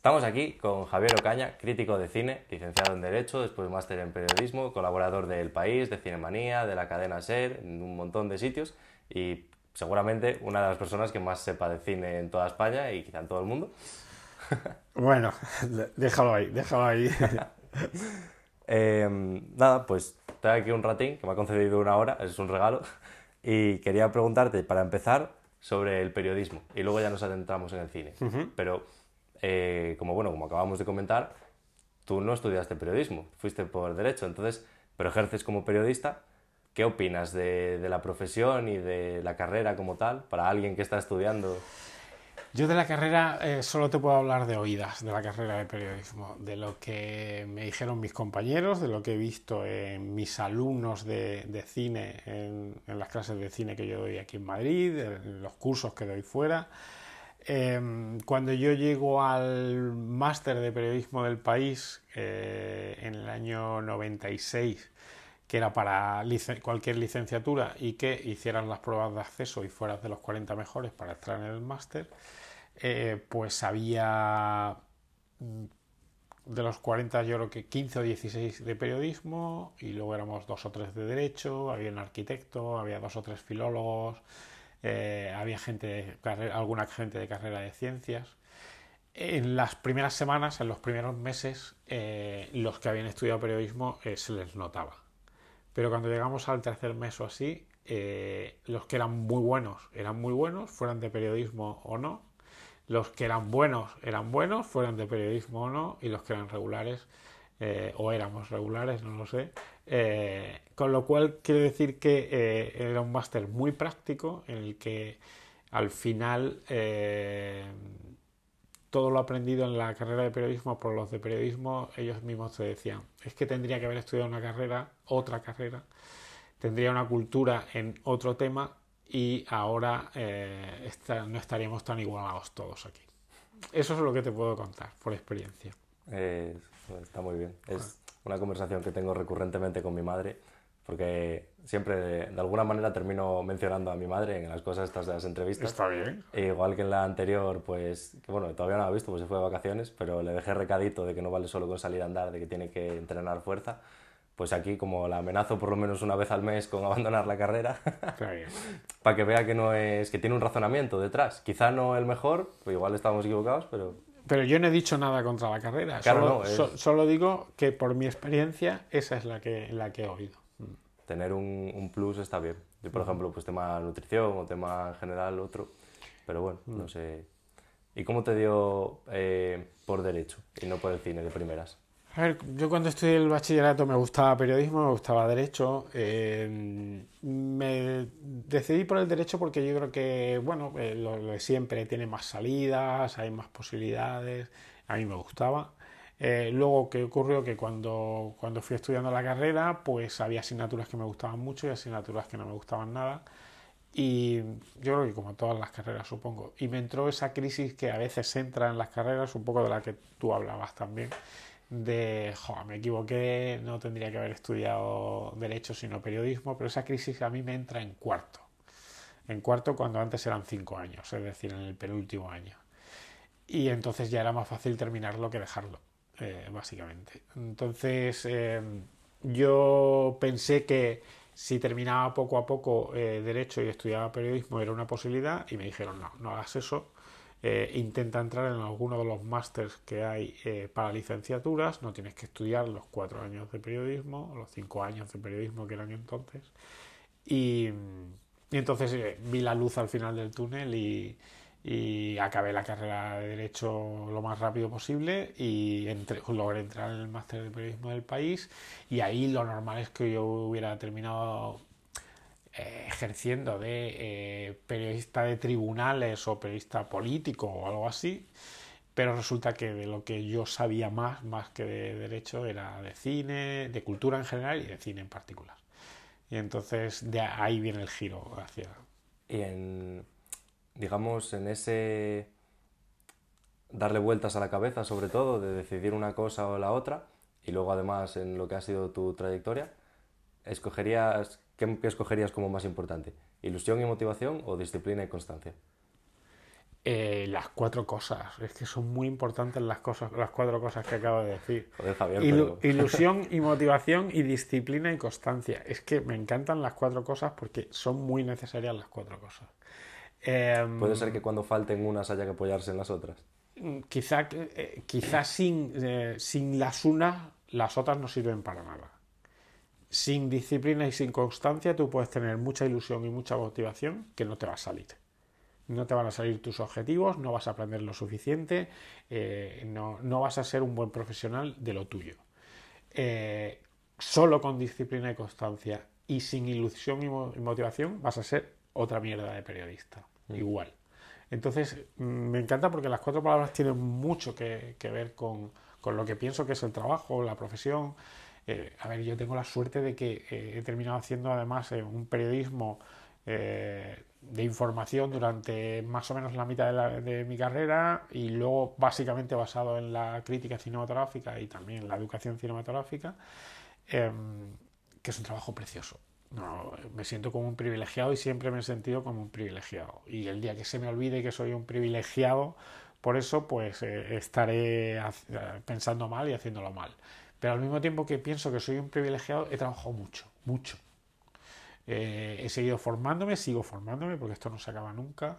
Estamos aquí con Javier Ocaña, crítico de cine, licenciado en Derecho, después máster en Periodismo, colaborador del País, de Cinemanía, de la cadena SER, en un montón de sitios y seguramente una de las personas que más sepa de cine en toda España y quizá en todo el mundo. Bueno, déjalo ahí, déjalo ahí. Em, nada, pues estoy aquí un ratín que me ha concedido una hora, es un regalo, y quería preguntarte, para empezar, sobre el periodismo y luego ya nos adentramos en el cine. Pero eh, como bueno, como acabamos de comentar, tú no estudiaste periodismo, fuiste por derecho, entonces, pero ejerces como periodista. ¿Qué opinas de, de la profesión y de la carrera como tal para alguien que está estudiando? Yo de la carrera eh, solo te puedo hablar de oídas, de la carrera de periodismo, de lo que me dijeron mis compañeros, de lo que he visto en mis alumnos de, de cine, en, en, las clases de cine que yo doy aquí en Madrid, en los cursos que doy fuera, Em, cuando yo llego al máster de periodismo del país eh, en el año 96, que era para cualquier licenciatura y que hicieran las pruebas de acceso y fueras de los 40 mejores para entrar en el máster, eh, pues había mm, de los 40 yo creo que 15 o 16 de periodismo y luego éramos dos o tres de derecho, había un arquitecto, había dos o tres filólogos, eh, había gente, alguna gente de carrera de ciencias. En las primeras semanas, en los primeros meses, eh, los que habían estudiado periodismo eh, se les notaba. Pero cuando llegamos al tercer mes o así, los que eran muy buenos eran muy buenos, fueran de periodismo o no. Los que eran buenos eran buenos, fueran de periodismo o no. Y los que eran regulares eh, o éramos regulares, no lo sé. Eh, con lo cual quiere decir que eh, era un máster muy práctico en el que al final todo lo aprendido en la carrera de periodismo por los de periodismo, ellos mismos te decían, es que tendría que haber estudiado una carrera, otra carrera, tendría una cultura en otro tema y ahora no estaríamos tan igualados todos aquí. Eso es lo que te puedo contar por experiencia. Está muy bien. Es una conversación que tengo recurrentemente con mi madre, porque siempre de, alguna manera termino mencionando a mi madre en las cosas estas de las entrevistas. Está bien. E igual que en la anterior, pues, que bueno, todavía no la he visto, pues se fue de vacaciones, pero le dejé recadito de que no vale solo con salir a andar, de que tiene que entrenar fuerza. Pues aquí, como la amenazo por lo menos una vez al mes con abandonar la carrera, para que vea que no es, que tiene un razonamiento detrás. Quizá no el mejor, pues igual estamos equivocados, pero pero yo no he dicho nada contra la carrera. solo, digo que por mi experiencia esa es la que, la que he oído. Mm. Tener un, un plus está bien. Yo, por ejemplo, pues tema nutrición o tema general otro. Pero bueno, no mm. sé. ¿Y cómo te dio eh, por derecho y no por el cine de primeras? A ver, yo cuando estudié el bachillerato me gustaba periodismo, me gustaba derecho. Eh, me decidí por el derecho porque yo creo que, bueno, eh, lo, de siempre tiene más salidas, hay más posibilidades. A mí me gustaba. Eh, luego, ¿qué ocurrió? Que cuando, cuando fui estudiando la carrera, pues había asignaturas que me gustaban mucho y asignaturas que no me gustaban nada. Y yo creo que como todas las carreras, supongo. Y me entró esa crisis que a veces entra en las carreras, un poco de la que tú hablabas también de, jo, me equivoqué, no tendría que haber estudiado derecho sino periodismo, pero esa crisis a mí me entra en cuarto. En cuarto cuando antes eran cinco años, es decir, en el penúltimo año. Y entonces ya era más fácil terminarlo que dejarlo, eh, básicamente. Entonces eh, yo pensé que si terminaba poco a poco eh, derecho y estudiaba periodismo era una posibilidad y me dijeron no, no hagas eso eh, intenta entrar en alguno de los másters que hay eh, para licenciaturas, no tienes que estudiar los cuatro años de periodismo, los cinco años de periodismo que eran entonces. Y, entonces eh, vi la luz al final del túnel y, acabé la carrera de Derecho lo más rápido posible y logré entrar en el máster de periodismo del país y ahí lo normal es que yo hubiera terminado ejerciendo de eh, periodista de tribunales o periodista político o algo así, pero resulta que de lo que yo sabía más, más que de derecho, era de cine, de cultura en general y de cine en particular. Y entonces de ahí viene el giro hacia... Y en, digamos, en ese darle vueltas a la cabeza, sobre todo, de decidir una cosa o la otra, y luego además en lo que ha sido tu trayectoria, ¿escogerías ¿Qué, escogerías como más importante? ¿Ilusión y motivación o disciplina y constancia? Eh, las cuatro cosas, es que son muy importantes las cosas, las cuatro cosas que acabo de decir. Joder, Javier, Ilu- pero- Ilusión y motivación y disciplina y constancia. Es que me encantan las cuatro cosas porque son muy necesarias las cuatro cosas. Em, Puede ser que cuando falten unas haya que apoyarse en las otras. quizá, eh, quizá sin, eh, sin las unas, las otras no sirven para nada. Sin disciplina y sin constancia, tú puedes tener mucha ilusión y mucha motivación que no te va a salir. No te van a salir tus objetivos, no vas a aprender lo suficiente, eh, no, no vas a ser un buen profesional de lo tuyo. Eh, solo con disciplina y constancia y sin ilusión y, mo- y motivación vas a ser otra mierda de periodista. Igual. Entonces, mm, me encanta porque las cuatro palabras tienen mucho que, que ver con, con lo que pienso que es el trabajo, la profesión. Eh, a ver, yo tengo la suerte de que eh, he terminado haciendo además eh, un periodismo eh, de información durante más o menos la mitad de, la- de mi carrera y luego básicamente basado en la crítica cinematográfica y también la educación cinematográfica, em, que es un trabajo precioso. No, me siento como un privilegiado y siempre me he sentido como un privilegiado. Y el día que se me olvide que soy un privilegiado, por eso pues eh, estaré eh, pensando mal y haciéndolo mal. Pero al mismo tiempo que pienso que soy un privilegiado, he trabajado mucho, mucho. Eh, he seguido formándome, sigo formándome porque esto no se acaba nunca.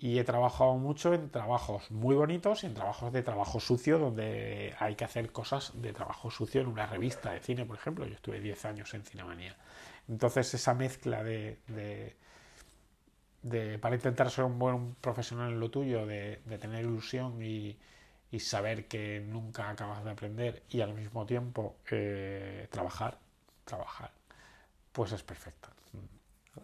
Y he trabajado mucho en trabajos muy bonitos y en trabajos de trabajo sucio, donde hay que hacer cosas de trabajo sucio en una revista de cine, por ejemplo. Yo estuve 10 años en Cinemanía. Entonces, esa mezcla de, de- para intentar ser un buen profesional en lo tuyo, de tener ilusión y, y saber que nunca acabas de aprender y al mismo tiempo eh, trabajar, trabajar, pues es perfecta.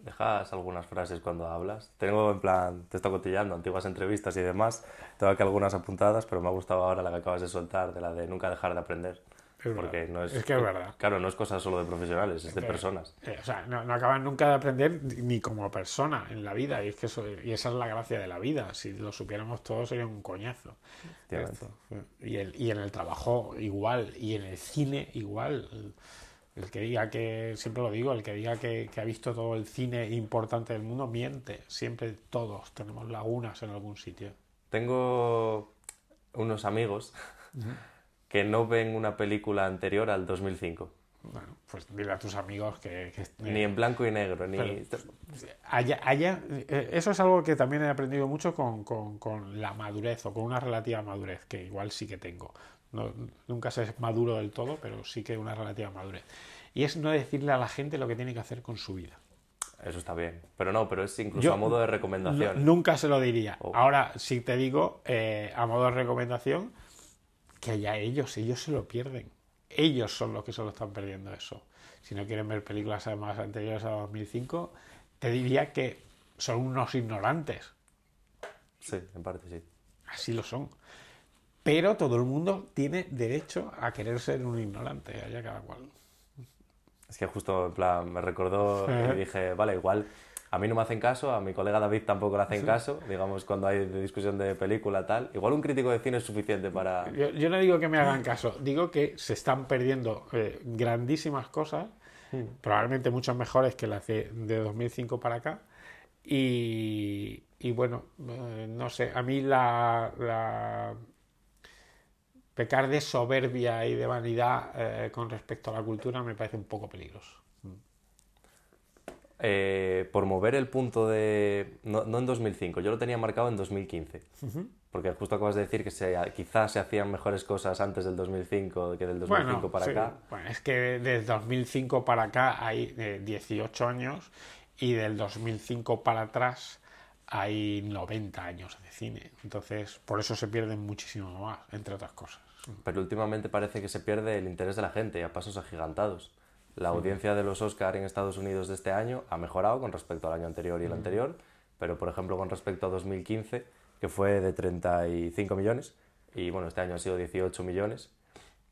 Dejas algunas frases cuando hablas. Tengo en plan, te estoy cotillando, antiguas entrevistas y demás. Tengo aquí algunas apuntadas, pero me ha gustado ahora la que acabas de soltar, de la de nunca dejar de aprender. Es Porque verdad. no es, Es que es verdad. Claro, no es cosa solo de profesionales, es de Eh, personas. eh, o sea, no, no acaban nunca de aprender ni como persona en la vida. Y, es que eso, y esa es la gracia de la vida. Si lo supiéramos todos sería un coñazo. Y, el- y en el trabajo igual. Y en el cine igual. El, que diga que, siempre lo digo, el que diga que, que ha visto todo el cine importante del mundo miente. Siempre todos tenemos lagunas en algún sitio. Tengo unos amigos que no ven una película anterior al 2005. Bueno, pues dile a tus amigos que... que- Ni en blanco y negro, ni... Pero- Haya, haya- eh, eso es algo que también he aprendido mucho con, con- con la madurez o con una relativa madurez, que igual sí que tengo. No- nunca se es maduro del todo, pero sí que una relativa madurez. Y es no decirle a la gente lo que tiene que hacer con su vida. Eso está bien. Pero no, pero es incluso Yo- a modo de recomendación. nunca se lo diría. Oh. Ahora sí te digo, eh, a modo de recomendación, que ya ellos, ellos se lo pierden. Ellos son los que se lo están perdiendo eso. Si no quieren ver películas además anteriores a 2005, te diría que son unos ignorantes. Sí, en parte sí. Así lo son. Pero todo el mundo tiene derecho a querer ser un ignorante, allá cada cual. Es que justo, en plan, me recordó y dije, vale, igual a mí no me hacen caso, a mi colega David tampoco le hacen caso, digamos, cuando hay discusión de película, tal. Igual un crítico de cine es suficiente para... Yo, yo no digo que me hagan caso, digo que se están perdiendo eh, grandísimas cosas, probablemente muchas mejores que las de, de 2005 para acá. Y, y bueno, eh, no sé, a mí la, la- pecar de soberbia y de vanidad eh, con respecto a la cultura me parece un poco peligroso. Eh, por mover el punto de... No, no en 2005, yo lo tenía marcado en 2015. Porque justo acabas de decir que se, quizás se hacían mejores cosas antes del 2005 que del 2005 Bueno, para sí. acá. Bueno, es que desde 2005 para acá hay eh, 18 años y del 2005 para atrás hay 90 años de cine. Entonces, por eso se pierden muchísimo más, entre otras cosas. Pero últimamente parece que se pierde el interés de la gente a pasos agigantados. La audiencia de los Oscar en Estados Unidos de este año ha mejorado con respecto al año anterior y el anterior, pero por ejemplo con respecto a 2015, que fue de 35 millones, y bueno, este año ha sido 18 millones.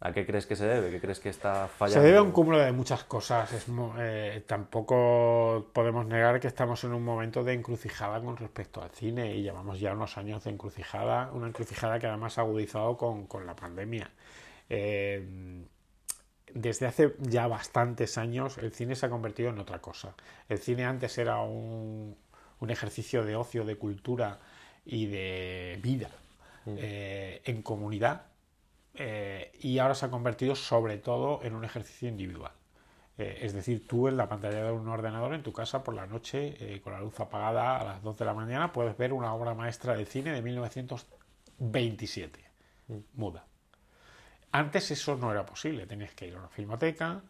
¿A qué crees que se debe? ¿Qué crees que está Se fallando? debe a un cúmulo de muchas cosas. Es eh, tampoco podemos negar que estamos en un momento de encrucijada con respecto al cine y llevamos ya unos años de encrucijada, una encrucijada que además ha agudizado con, con la pandemia. Eh, desde hace ya bastantes años el cine se ha convertido en otra cosa. El cine antes era un, un ejercicio de ocio, de cultura, y de vida eh, en comunidad eh, y ahora se ha convertido sobre todo en un ejercicio individual. Eh, es decir, tú en la pantalla de un ordenador en tu casa por la noche, con la luz apagada a las 2 de la mañana, puedes ver una obra maestra de cine de 1927, mm. muda. Antes eso no era posible, tenías que ir a una filmoteca,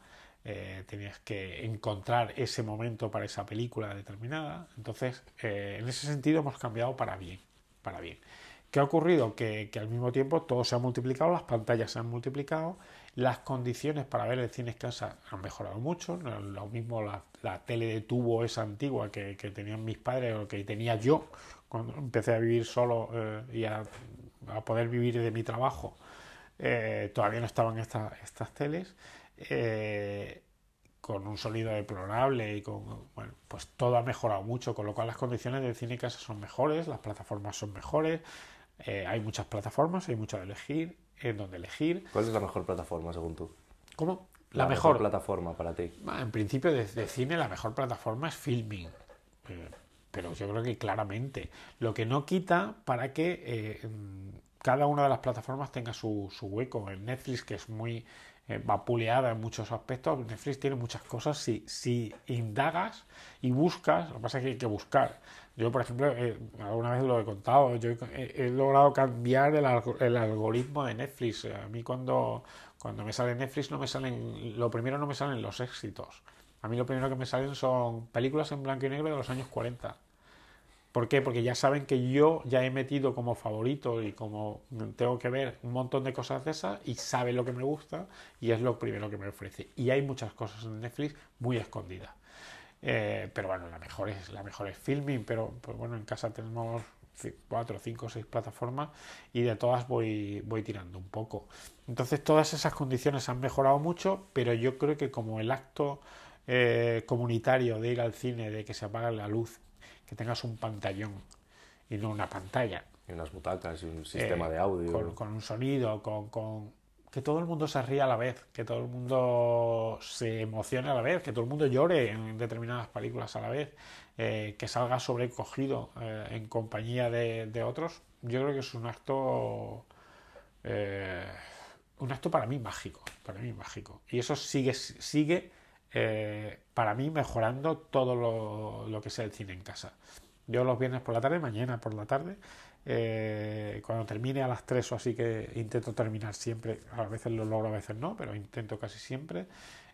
tenías que encontrar ese momento para esa película determinada. Entonces, en ese sentido hemos cambiado para bien, para bien. ¿Qué ha ocurrido? Que, al mismo tiempo todo se ha multiplicado, las pantallas se han multiplicado, las condiciones para ver el cine en casa han mejorado mucho. lo mismo la, tele de tubo esa antigua que, tenían mis padres o que tenía yo cuando empecé a vivir solo eh, y a, poder vivir de mi trabajo. Eh, todavía no estaban estas teles. Eh, con un sonido deplorable y con bueno, pues todo ha mejorado mucho, con lo cual las condiciones del cine en casa son mejores, las plataformas son mejores, eh, hay muchas plataformas, hay mucho de elegir, en donde elegir. ¿Cuál es la mejor plataforma según tú? ¿Cómo? La, mejor, plataforma para ti. En principio de, cine la mejor plataforma es Filming. Pero yo creo que claramente. Lo que no quita para que eh, cada una de las plataformas tenga su, su hueco. En Netflix, que es muy vapuleada en muchos aspectos, Netflix tiene muchas cosas. Si, si indagas y buscas, lo que pasa es que hay que buscar. Yo, por ejemplo, eh, alguna vez lo he contado, yo he, logrado cambiar el, algoritmo de Netflix. A mí cuando, cuando me sale Netflix no me salen, lo primero no me salen los éxitos. A mí lo primero que me salen son películas en blanco y negro de los años 40. ¿Por qué? Porque ya saben que yo ya he metido como favorito y como tengo que ver un montón de cosas de esas y sabe lo que me gusta y es lo primero que me ofrece. Y hay muchas cosas en Netflix muy escondidas. Eh, pero bueno, la mejor es la mejor es filming, pero pues bueno, en casa tenemos cuatro, cinco, seis plataformas y de todas voy, voy tirando un poco. Entonces todas esas condiciones han mejorado mucho, pero yo creo que como el acto eh, comunitario de ir al cine, de que se apaga la luz, que tengas un pantallón y no una pantalla. Y unas butacas y un sistema eh, de audio. Con, un sonido, con, que todo el mundo se ría a la vez, que todo el mundo se emocione a la vez, que todo el mundo llore en determinadas películas a la vez, eh, que salga sobrecogido eh, en compañía de, otros, yo creo que es un acto un acto para mí mágico, para mí mágico. Y eso sigue, sigue para mí mejorando todo lo, lo que sea el cine en casa. Yo los viernes por la tarde, mañana por la tarde, eh, cuando termine a las 3 o así que intento terminar siempre, a veces lo logro, a veces no, pero intento casi siempre,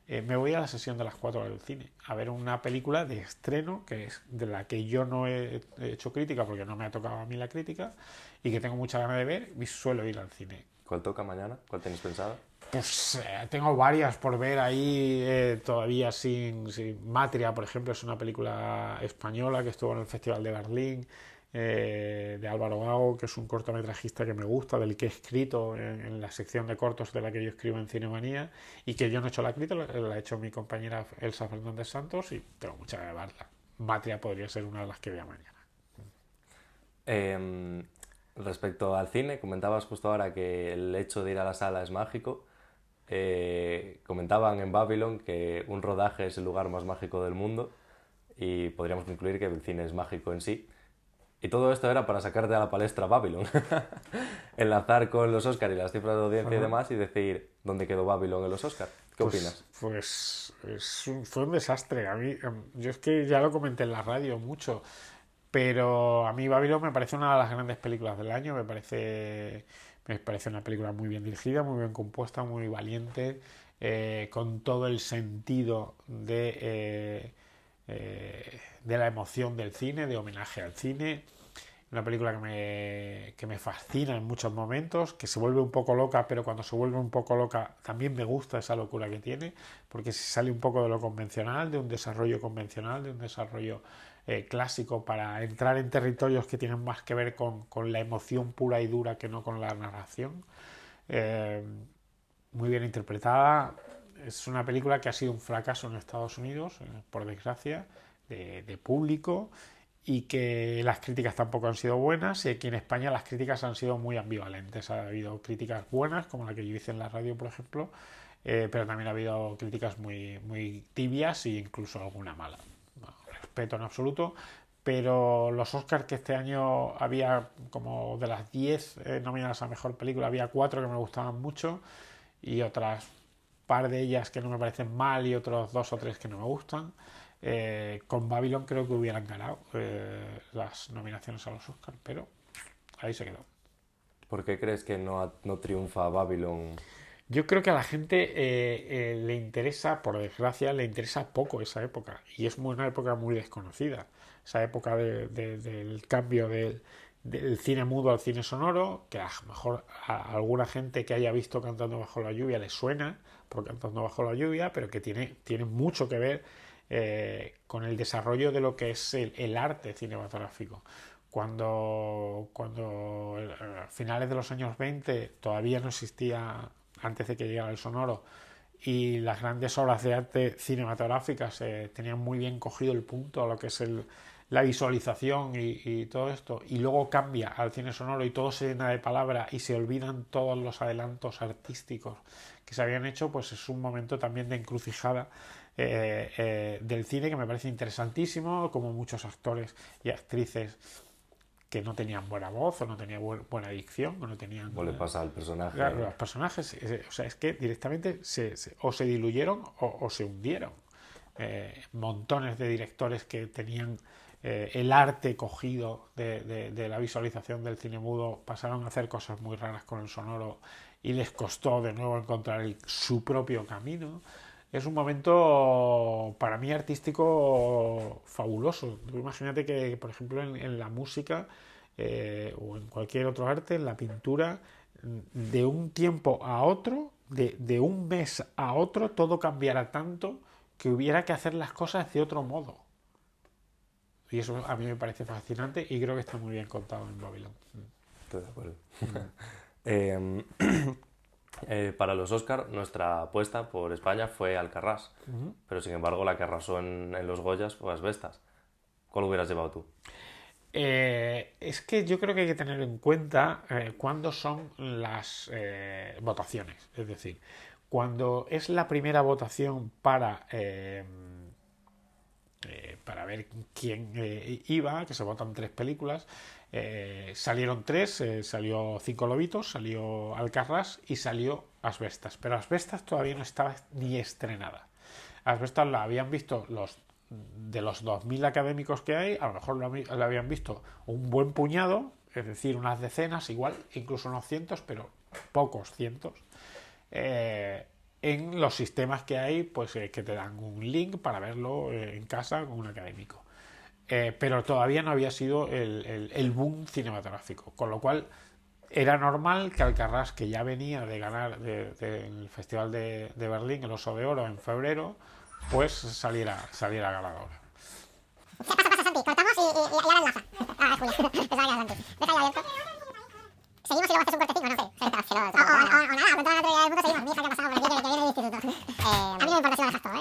eh, me voy a la sesión de las 4 del cine a ver una película de estreno que es de la que yo no he hecho crítica porque no me ha tocado a mí la crítica y que tengo mucha ganas de ver y suelo ir al cine. ¿Cuál toca mañana? ¿Cuál tenéis pensado? Pues eh, tengo varias por ver ahí todavía sin, sin, Matria, por ejemplo, es una película española que estuvo en el Festival de Berlín. Eh, de Álvaro Gago, que es un cortometrajista que me gusta, del que he escrito en, la sección de cortos de la que yo escribo en Cinemanía y que yo no he hecho la crítica, la, ha hecho mi compañera Elsa Fernández Santos y tengo mucha de verla. Matria podría ser una de las que vea mañana. Em, respecto al cine, comentabas justo ahora que el hecho de ir a la sala es mágico. Eh, comentaban en Babylon que un rodaje es el lugar más mágico del mundo y podríamos concluir que el cine es mágico en sí. Y todo esto era para sacarte a la palestra Babylon. Enlazar con los Oscars y las cifras de audiencia y demás y decir dónde quedó Babylon en los Oscars. ¿Qué pues, opinas? Pues fue un desastre. A mí, em, yo es que ya lo comenté en la radio mucho, pero a mí Babylon me parece una de las grandes películas del año. Me parece, me parece una película muy bien dirigida, muy bien compuesta, muy valiente, eh, con todo el sentido de... Eh, eh, de la emoción del cine, de homenaje al cine. Una película que me, que me fascina en muchos momentos, que se vuelve un poco loca, pero cuando se vuelve un poco loca también me gusta esa locura que tiene, porque se sale un poco de lo convencional, de un desarrollo convencional, de un desarrollo eh, clásico, para entrar en territorios que tienen más que ver con, con la emoción pura y dura que no con la narración. Eh, muy bien interpretada, es una película que ha sido un fracaso en Estados Unidos, eh, por desgracia, de, público y que las críticas tampoco han sido buenas y aquí en España las críticas han sido muy ambivalentes. Ha habido críticas buenas, como la que yo hice en la radio, por ejemplo, eh, pero también ha habido críticas muy, muy tibias e incluso alguna mala. En absoluto, pero los Oscars que este año había como de las 10 eh, nominadas a Mejor Película, había cuatro que me gustaban mucho y otras par de ellas que no me parecen mal y otros dos o tres que no me gustan. Eh, con Babylon creo que hubieran ganado eh, las nominaciones a los Oscars, pero ahí se quedó. ¿Por qué crees que no, no triunfa Babylon? Yo creo que a la gente eh, le interesa, por desgracia, le interesa poco esa época. Y es una época muy desconocida. Esa época del cambio del, cine mudo al cine sonoro, que a lo mejor a alguna gente que haya visto Cantando bajo la lluvia le suena por Cantando bajo la lluvia, pero que tiene, tiene mucho que ver eh, con el desarrollo de lo que es el, arte cinematográfico. Cuando, cuando a finales de los años 20 todavía no existía, antes de que llegara el sonoro, y las grandes obras de arte cinematográficas eh, tenían muy bien cogido el punto a lo que es el, la visualización y, todo esto, y luego cambia al cine sonoro y todo se llena de palabra y se olvidan todos los adelantos artísticos que se habían hecho, pues es un momento también de encrucijada eh, eh, del cine que me parece interesantísimo, como muchos actores y actrices que no tenían buena voz o no tenían buena dicción o no tenían... ¿Cómo le pasa al personaje? Claro, los personajes, eh, o sea, es que directamente se, o se diluyeron o, se hundieron. montones de directores que tenían el arte cogido de, de, la visualización del cine mudo pasaron a hacer cosas muy raras con el sonoro y les costó de nuevo encontrar su propio camino es un momento para mí artístico fabuloso. Imagínate que, por ejemplo, en, la música eh, o en cualquier otro arte, en la pintura, de un tiempo a otro, de, un mes a otro, todo cambiará tanto que hubiera que hacer las cosas de otro modo. Y eso a mí me parece fascinante y creo que está muy bien contado en Babylon. Estoy de acuerdo. Em, eh, para los Oscar, nuestra apuesta por España fue Alcarrás, pero sin embargo la que arrasó en, los Goyas fue Asbestas. ¿Cuál hubieras llevado tú? Eh, es que yo creo que hay que tener en cuenta eh, cuándo son las votaciones. Es decir, cuando es la primera votación para, para ver quién iba, que se votan tres películas, eh, salieron tres, eh, salió Cinco Lobitos, salió Alcarrás y salió Asbestas. Pero Asbestas todavía no estaba ni estrenada. Asbestas la habían visto los de los 2.000 académicos que hay, a lo mejor la habían visto un buen puñado, es decir, unas decenas, igual, incluso unos cientos, pero pocos cientos. Eh, en los sistemas que hay, pues que te dan un link para verlo en casa con un académico. Eh, pero todavía no había sido el, boom cinematográfico, con lo cual era normal que Alcarrás, que ya venía de ganar del Festival de, Berlín el Oso de Oro en febrero, pues saliera, saliera ganador. cortamos y, ahora Ah, Seguimos y luego haces un cortecito, no sé. O, nada, la del mundo seguimos. Mi hija que ha pasado por aquí que viene del instituto. a mí no me importa si lo dejas todo,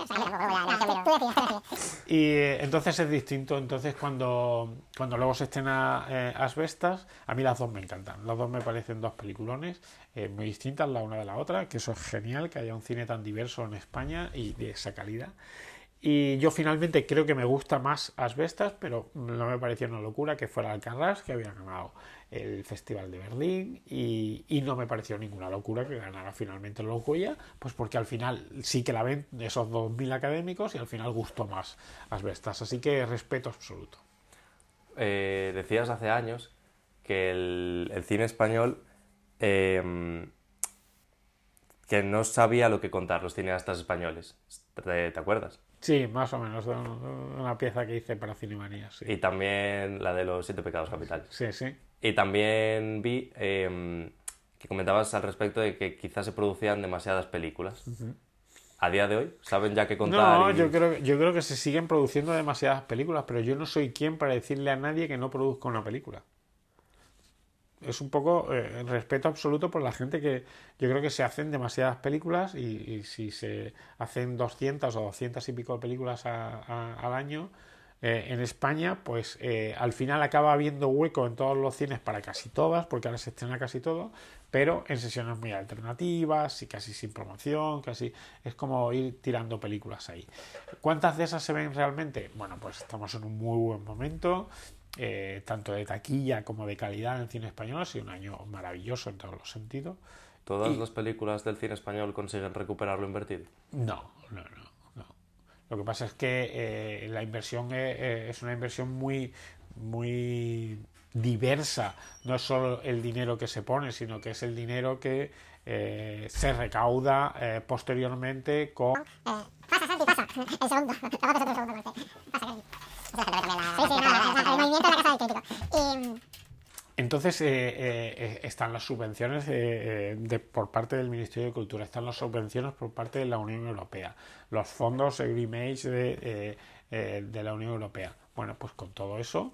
¿eh? Y entonces es distinto. Entonces cuando, cuando luego se estrena eh, Asbestas, a mí las dos me encantan. Las dos me parecen dos peliculones eh, muy distintas la una de la otra, que eso es genial, que haya un cine tan diverso en España y de esa calidad. Y yo finalmente creo que me gusta más Asbestas, pero no me pareció una locura que fuera Alcarrás, que había ganado el Festival de Berlín, y, no me pareció ninguna locura que ganara finalmente el Goya, pues porque al final sí que la ven esos 2.000 académicos y al final gustó más Asbestas. Así que respeto absoluto. Eh, decías hace años que el, cine español eh, que no sabía lo que contar los cineastas españoles. ¿Te, acuerdas? Sí, más o menos. Una pieza que hice para Cinemanía. Y también la de los siete pecados capitales. Sí, sí. Y también vi em, que comentabas al respecto de que quizás se producían demasiadas películas. A día de hoy, ¿saben ya qué contar? No, yo, creo, yo creo que se siguen produciendo demasiadas películas, pero yo no soy quien para decirle a nadie que no produzca una película es un poco eh, respeto absoluto por la gente que yo creo que se hacen demasiadas películas y, si se hacen 200 o 200 y pico de películas al año eh, en España, pues eh, al final acaba habiendo hueco en todos los cines para casi todas, porque ahora se estrena casi todo, pero en sesiones muy alternativas y casi sin promoción, casi es como ir tirando películas ahí. ¿Cuántas de esas se ven realmente? Bueno, pues estamos en un muy buen momento, eh, tanto de taquilla como de calidad en el cine español, ha sido un año maravilloso en todos los sentidos. ¿Todas las películas del cine español consiguen recuperar lo invertido? No, no, no. no. Lo que pasa es que eh, la inversión eh, es una inversión muy, muy diversa. No es solo el dinero que se pone, sino que es el dinero que eh, se recauda eh, posteriormente con... pasa, Santi, pasa. El segundo. El segundo Pasa, Entonces eh, eh, están las subvenciones eh, de, por parte del Ministerio de Cultura, están las subvenciones por parte de la Unión Europea, los fondos Agrimage de, la Unión Europea. Bueno, pues con todo eso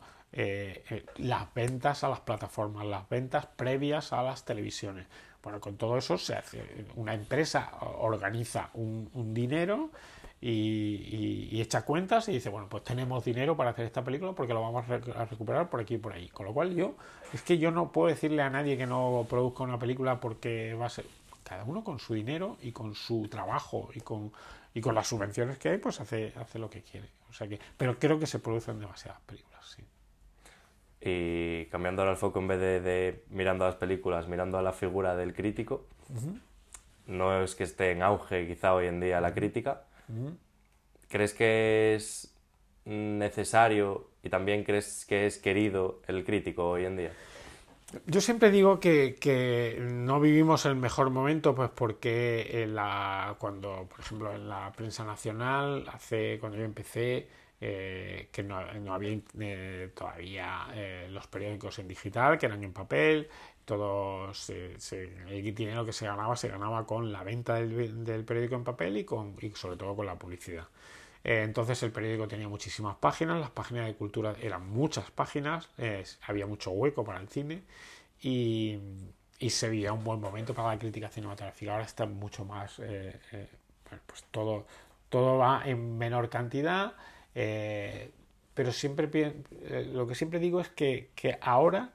las ventas a las plataformas, las ventas previas a las televisiones. Bueno, con todo eso se hace, una empresa organiza un, dinero y, echa cuentas y dice, bueno, pues tenemos dinero para hacer esta película porque lo vamos a recuperar por aquí y por ahí. Con lo cual yo, es que yo no puedo decirle a nadie que no produzca una película porque va a ser, cada uno con su dinero y con su trabajo y con, y con las subvenciones que hay, pues hace, hace lo que quiere. O sea que, pero creo que se producen demasiadas películas, sí y cambiando ahora el foco en vez de, mirando a las películas, mirando a la figura del crítico, no es que esté en auge quizá hoy en día la crítica, ¿crees que es necesario y también crees que es querido el crítico hoy en día? Yo siempre digo que, no vivimos el mejor momento, pues porque la, cuando, por ejemplo, en la prensa nacional, hace cuando yo empecé, eh, que no, había eh, todavía eh, los periódicos en digital, que eran en papel, todo el dinero que se ganaba se ganaba con la venta del, periódico en papel y, con, y sobre todo con la publicidad. entonces el periódico tenía muchísimas páginas, las páginas de cultura eran muchas páginas, había mucho hueco para el cine y, y, se veía un buen momento para la crítica cinematográfica. Ahora está mucho más, pues todo, todo va en menor cantidad eh, pero siempre eh, lo que siempre digo es que, ahora,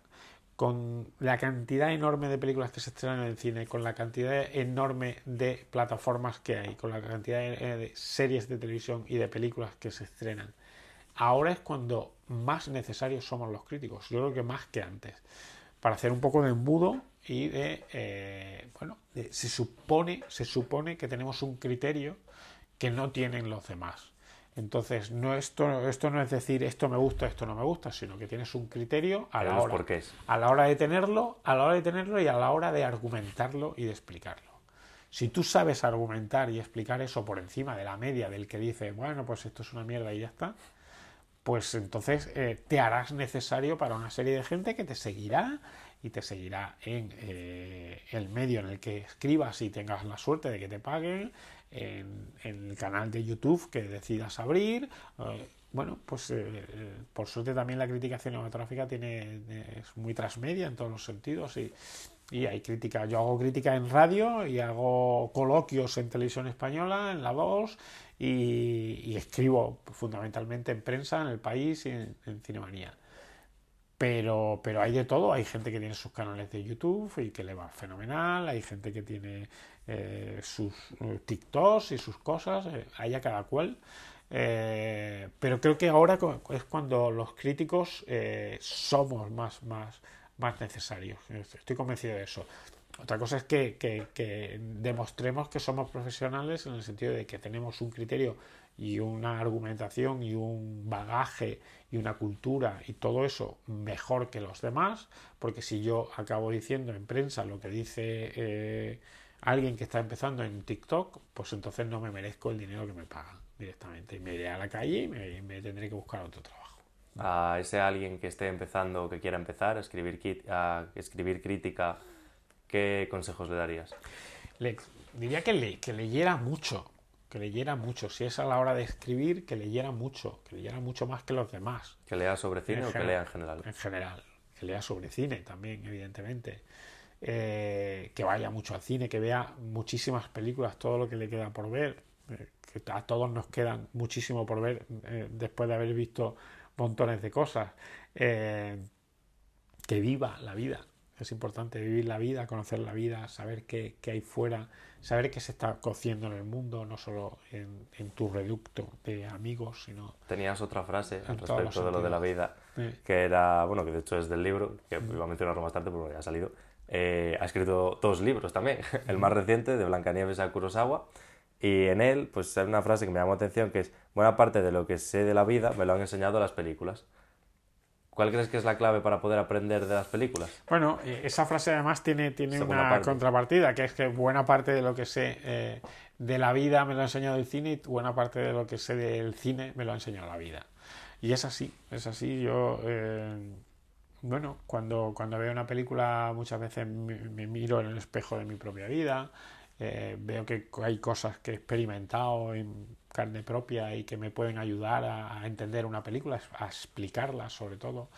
con la cantidad enorme de películas que se estrenan en el cine, con la cantidad enorme de plataformas que hay, con la cantidad de, series de televisión y de películas que se estrenan, ahora es cuando más necesarios somos los críticos. Yo creo que más que antes. Para hacer un poco de embudo y de, eh, bueno, se supone, se supone que tenemos un criterio que no tienen los demás. Entonces, no esto, esto no es decir esto me gusta, esto no me gusta, sino que tienes un criterio a la, hora, a la hora de tenerlo, a la hora de tenerlo y a la hora de argumentarlo y de explicarlo. Si tú sabes argumentar y explicar eso por encima de la media del que dice, bueno, pues esto es una mierda y ya está, pues entonces eh, te harás necesario para una serie de gente que te seguirá y te seguirá en eh, el medio en el que escribas y tengas la suerte de que te paguen, en, el canal de YouTube que decidas abrir. Eh, bueno, pues eh, eh, por suerte también la crítica cinematográfica tiene, es muy transmedia en todos los sentidos y, y, hay crítica. Yo hago crítica en radio y hago coloquios en televisión española, en La Voz y, escribo fundamentalmente en prensa, en El País y en, en Cinemanía. Pero, pero hay de todo, hay gente que tiene sus canales de YouTube y que le va fenomenal, hay gente que tiene eh, sus eh, TikToks y sus cosas, eh, haya cada cual. pero creo que ahora es cuando los críticos somos más, más, más necesarios. Estoy convencido de eso. Otra cosa es que, que, demostremos que somos profesionales en el sentido de que tenemos un criterio y una argumentación y un bagaje y una cultura y todo eso mejor que los demás, porque si yo acabo diciendo en prensa lo que dice alguien que está empezando en TikTok, pues entonces no me merezco el dinero que me pagan directamente. Y me iré a la calle y me, tendré que buscar otro trabajo. A ese alguien que esté empezando o que quiera empezar a escribir, a escribir crítica, ¿qué consejos le darías? Le, diría que, le, que leyera mucho, que leyera mucho. Si es a la hora de escribir, que leyera mucho, que leyera mucho más que los demás. ¿Que lea sobre cine o que lea en general? En general, que lea sobre cine también, evidentemente. Eh, que vaya mucho al cine, que vea muchísimas películas, todo lo que le queda por ver, eh, que a todos nos quedan muchísimo por ver eh, después de haber visto montones de cosas, que viva la vida, Es importante vivir la vida, conocer la vida, saber qué, qué hay fuera, saber qué se está cociendo en el mundo, no solo en, en tu reducto de amigos, sino... Tenías otra frase respecto de lo de la vida, Sí. que era, bueno, que de hecho es del libro, que iba a mencionarlo más tarde porque ya ha salido. Eh, ha escrito dos libros también, el más reciente, de Blancanieves a Kurosawa, y en él, pues hay una frase que me llamó la atención, que es, buena parte de lo que sé de la vida me lo han enseñado las películas. ¿Cuál crees que es la clave para poder aprender de las películas? Bueno, eh, esa frase además tiene, tiene Segunda una parte. contrapartida, que es que buena parte de lo que sé eh, de la vida me lo ha enseñado el cine y buena parte de lo que sé del cine me lo ha enseñado la vida. Y es así, es así. Yo, eh, bueno, cuando, cuando veo una película muchas veces me, me miro en el espejo de mi propia vida, eh, veo que hay cosas que he experimentado en carne propia y que me pueden ayudar a, entender una película, a explicarla sobre todo,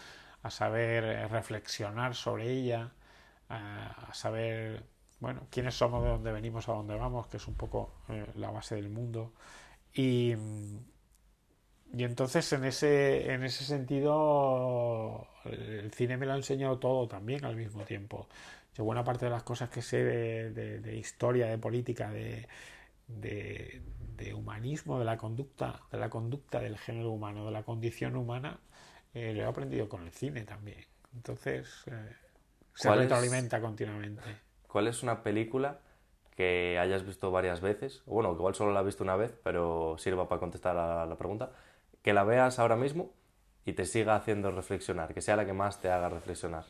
a saber eh, reflexionar sobre ella, a, saber, bueno, quiénes somos, de dónde venimos, a dónde vamos, que es un poco eh, la base del mundo. Y, mm, y entonces en ese, en ese sentido el cine me lo ha enseñado todo también al mismo tiempo. Yo buena parte de las cosas que sé de, de- de historia, de política, de, de, de humanismo, de la conducta, de la conducta del género humano, de la condición humana, eh, lo he aprendido con el cine también. Entonces eh, se ¿Cuál es- retroalimenta continuamente. ¿Cuál es una película que hayas visto varias veces? Bueno, igual solo la has visto una vez, pero sirva para contestar a la pregunta. Que la veas ahora mismo y te siga haciendo reflexionar, que sea la que más te haga reflexionar.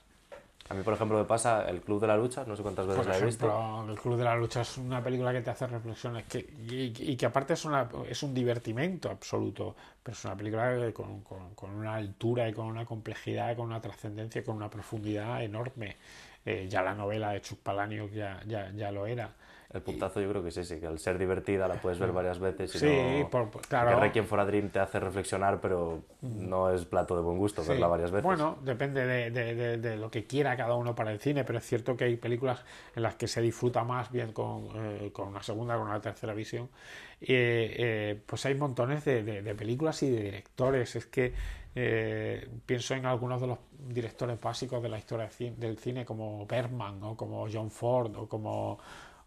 A mí, por ejemplo, me pasa El Club de la Lucha, no sé cuántas veces Por la he visto. El Club de la Lucha es una película que te hace reflexiones que, y, y que aparte es, una, es un divertimento absoluto, pero es una película con, con- con una altura y con una complejidad, con una trascendencia, con una profundidad enorme. Eh, ya la novela de Chuck Palahniuk ya, ya, ya lo era. El puntazo yo creo que es ese, que al ser divertida la puedes ver varias veces y Sí, no... por- por- Que claro. Requiem for a Dream te hace reflexionar, pero no es plato de buen gusto Sí. verla varias veces. Bueno, depende de, de- de- de lo que quiera cada uno para el cine, pero es cierto que hay películas en las que se disfruta más bien con, eh, con una segunda, con una tercera visión. Eh, eh, pues hay montones de, películas y de directores. Es que eh, pienso en algunos de los directores básicos de la historia del cine, como Bergman, o como John Ford, o como,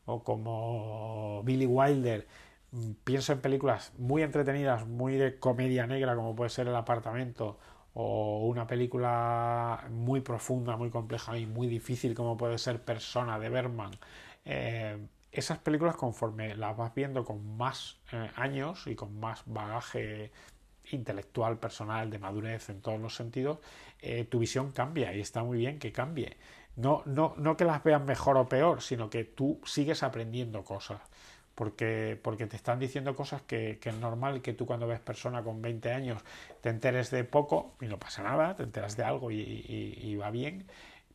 o como Billy Wilder. Mm, Pienso en películas muy entretenidas, muy de comedia negra, como puede ser El apartamento, o una película muy profunda, muy compleja y muy difícil, como puede ser Persona de Bergman. Eh, esas películas, conforme las vas viendo con más eh, años y con más bagaje intelectual, personal, de madurez en todos los sentidos, eh, tu visión cambia y está muy bien que cambie. No, no, no que las veas mejor o peor, sino que tú sigues aprendiendo cosas. Porque, porque te están diciendo cosas que, que es normal que tú cuando ves persona con 20 años te enteres de poco y no pasa nada, te enteras de algo y, va bien,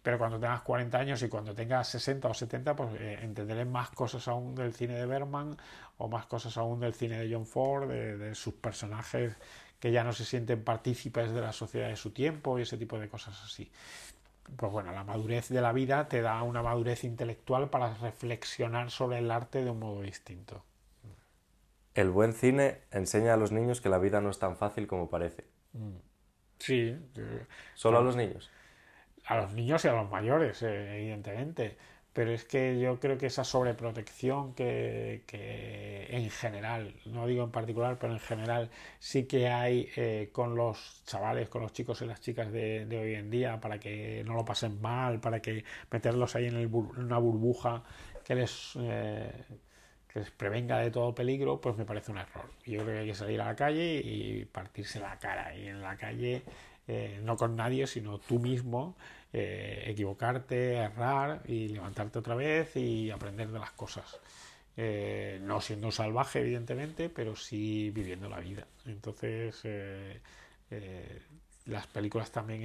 pero cuando tengas 40 años y cuando tengas 60 o 70, pues eh, entenderé más cosas aún del cine de Bergman o más cosas aún del cine de John Ford, de sus personajes que ya no se sienten partícipes de la sociedad de su tiempo y ese tipo de cosas así. Pues bueno, la madurez de la vida te da una madurez intelectual para reflexionar sobre el arte de un modo distinto. El buen cine enseña a los niños que la vida no es tan fácil como parece. Sí, eh, ¿Solo a los niños? a los niños y a los mayores, eh, evidentemente. Pero es que yo creo que esa sobreprotección que, que en general, no digo en particular, pero en general sí que hay eh, con los chavales, con los chicos y las chicas de, de hoy en día, para que no lo pasen mal, para que meterlos ahí en, el en una burbuja que les, eh, que les prevenga de todo peligro, pues me parece un error. Yo creo que hay que salir a la calle y partirse la cara. Y en la calle, eh, no con nadie, sino tú mismo, eh, equivocarte, errar y levantarte otra vez y aprender de las cosas. Eh, no siendo un salvaje, evidentemente, pero sí viviendo la vida. Entonces, eh, las películas también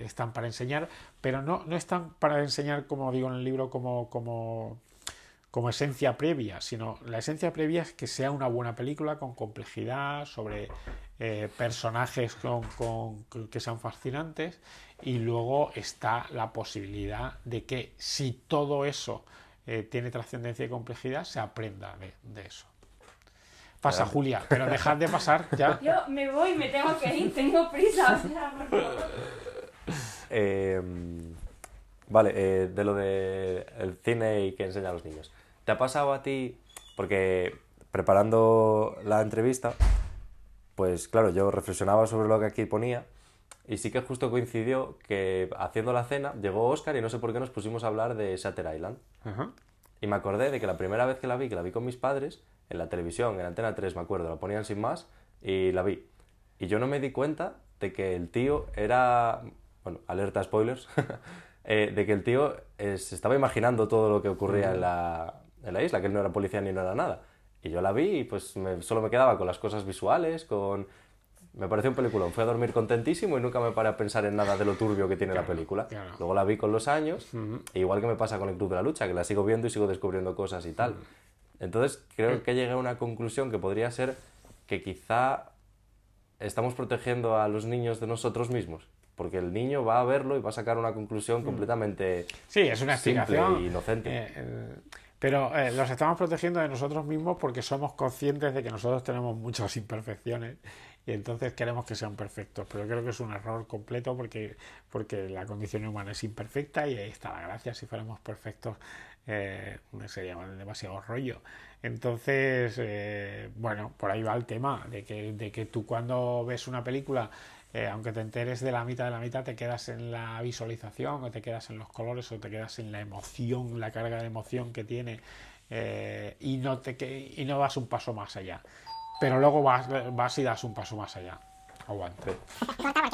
están para enseñar, pero no, no están para enseñar, como digo en el libro, como, como, como esencia previa, sino la esencia previa es que sea una buena película con complejidad, sobre personajes con- con- que sean fascinantes, y luego está la posibilidad de que si todo eso eh, tiene trascendencia y complejidad, se aprenda de, de eso. Pasa, Claro. Julia, pero dejad de pasar ya. Yo me voy, me tengo que ir, tengo prisa. O sea, por favor. Eh, Vale, eh, de lo de el cine y que enseña a los niños. ¿Te ha pasado a ti? Porque preparando la entrevista, pues claro, yo reflexionaba sobre lo que aquí ponía y sí que justo coincidió que haciendo la cena llegó Oscar y no sé por qué nos pusimos a hablar de Shutter Island. Y me acordé de que la primera vez que la vi, que la vi con mis padres, en la televisión, en Antena 3 me acuerdo, la ponían sin más y la vi. Y yo no me di cuenta de que el tío era, bueno, alerta spoilers, eh, de que el tío eh, se estaba imaginando todo lo que ocurría en, la, en la isla, que él no era policía ni no era nada. Y yo la vi y pues solo me quedaba con las cosas visuales, con me pareció un peliculón. Fui a dormir contentísimo y nunca me paré a pensar en nada de lo turbio que tiene la película. Luego la vi con los años, e igual que me pasa con el Club de la Lucha, que la sigo viendo y sigo descubriendo cosas y tal. Entonces creo que llegué a una conclusión que podría ser que quizá estamos protegiendo a los niños de nosotros mismos. Porque el niño va a verlo y va a sacar una conclusión completamente sí, es una simple e inocente. Eh, pero eh, los estamos protegiendo de nosotros mismos porque somos conscientes de que nosotros tenemos muchas imperfecciones y entonces queremos que sean perfectos. Pero creo que es un error completo porque, porque la condición humana es imperfecta y ahí está la gracia. Si fuéramos perfectos eh, sería demasiado rollo. Entonces, eh, bueno, por ahí va el tema de que, de que tú cuando ves una película, eh, aunque te enteres de la mitad de la mitad, te quedas en la visualización o te quedas en los colores o te quedas en la emoción, la carga de emoción que tiene eh, y, no te, y no vas un paso más allá pero luego vas, y das un paso más allá. Aguante. Hola,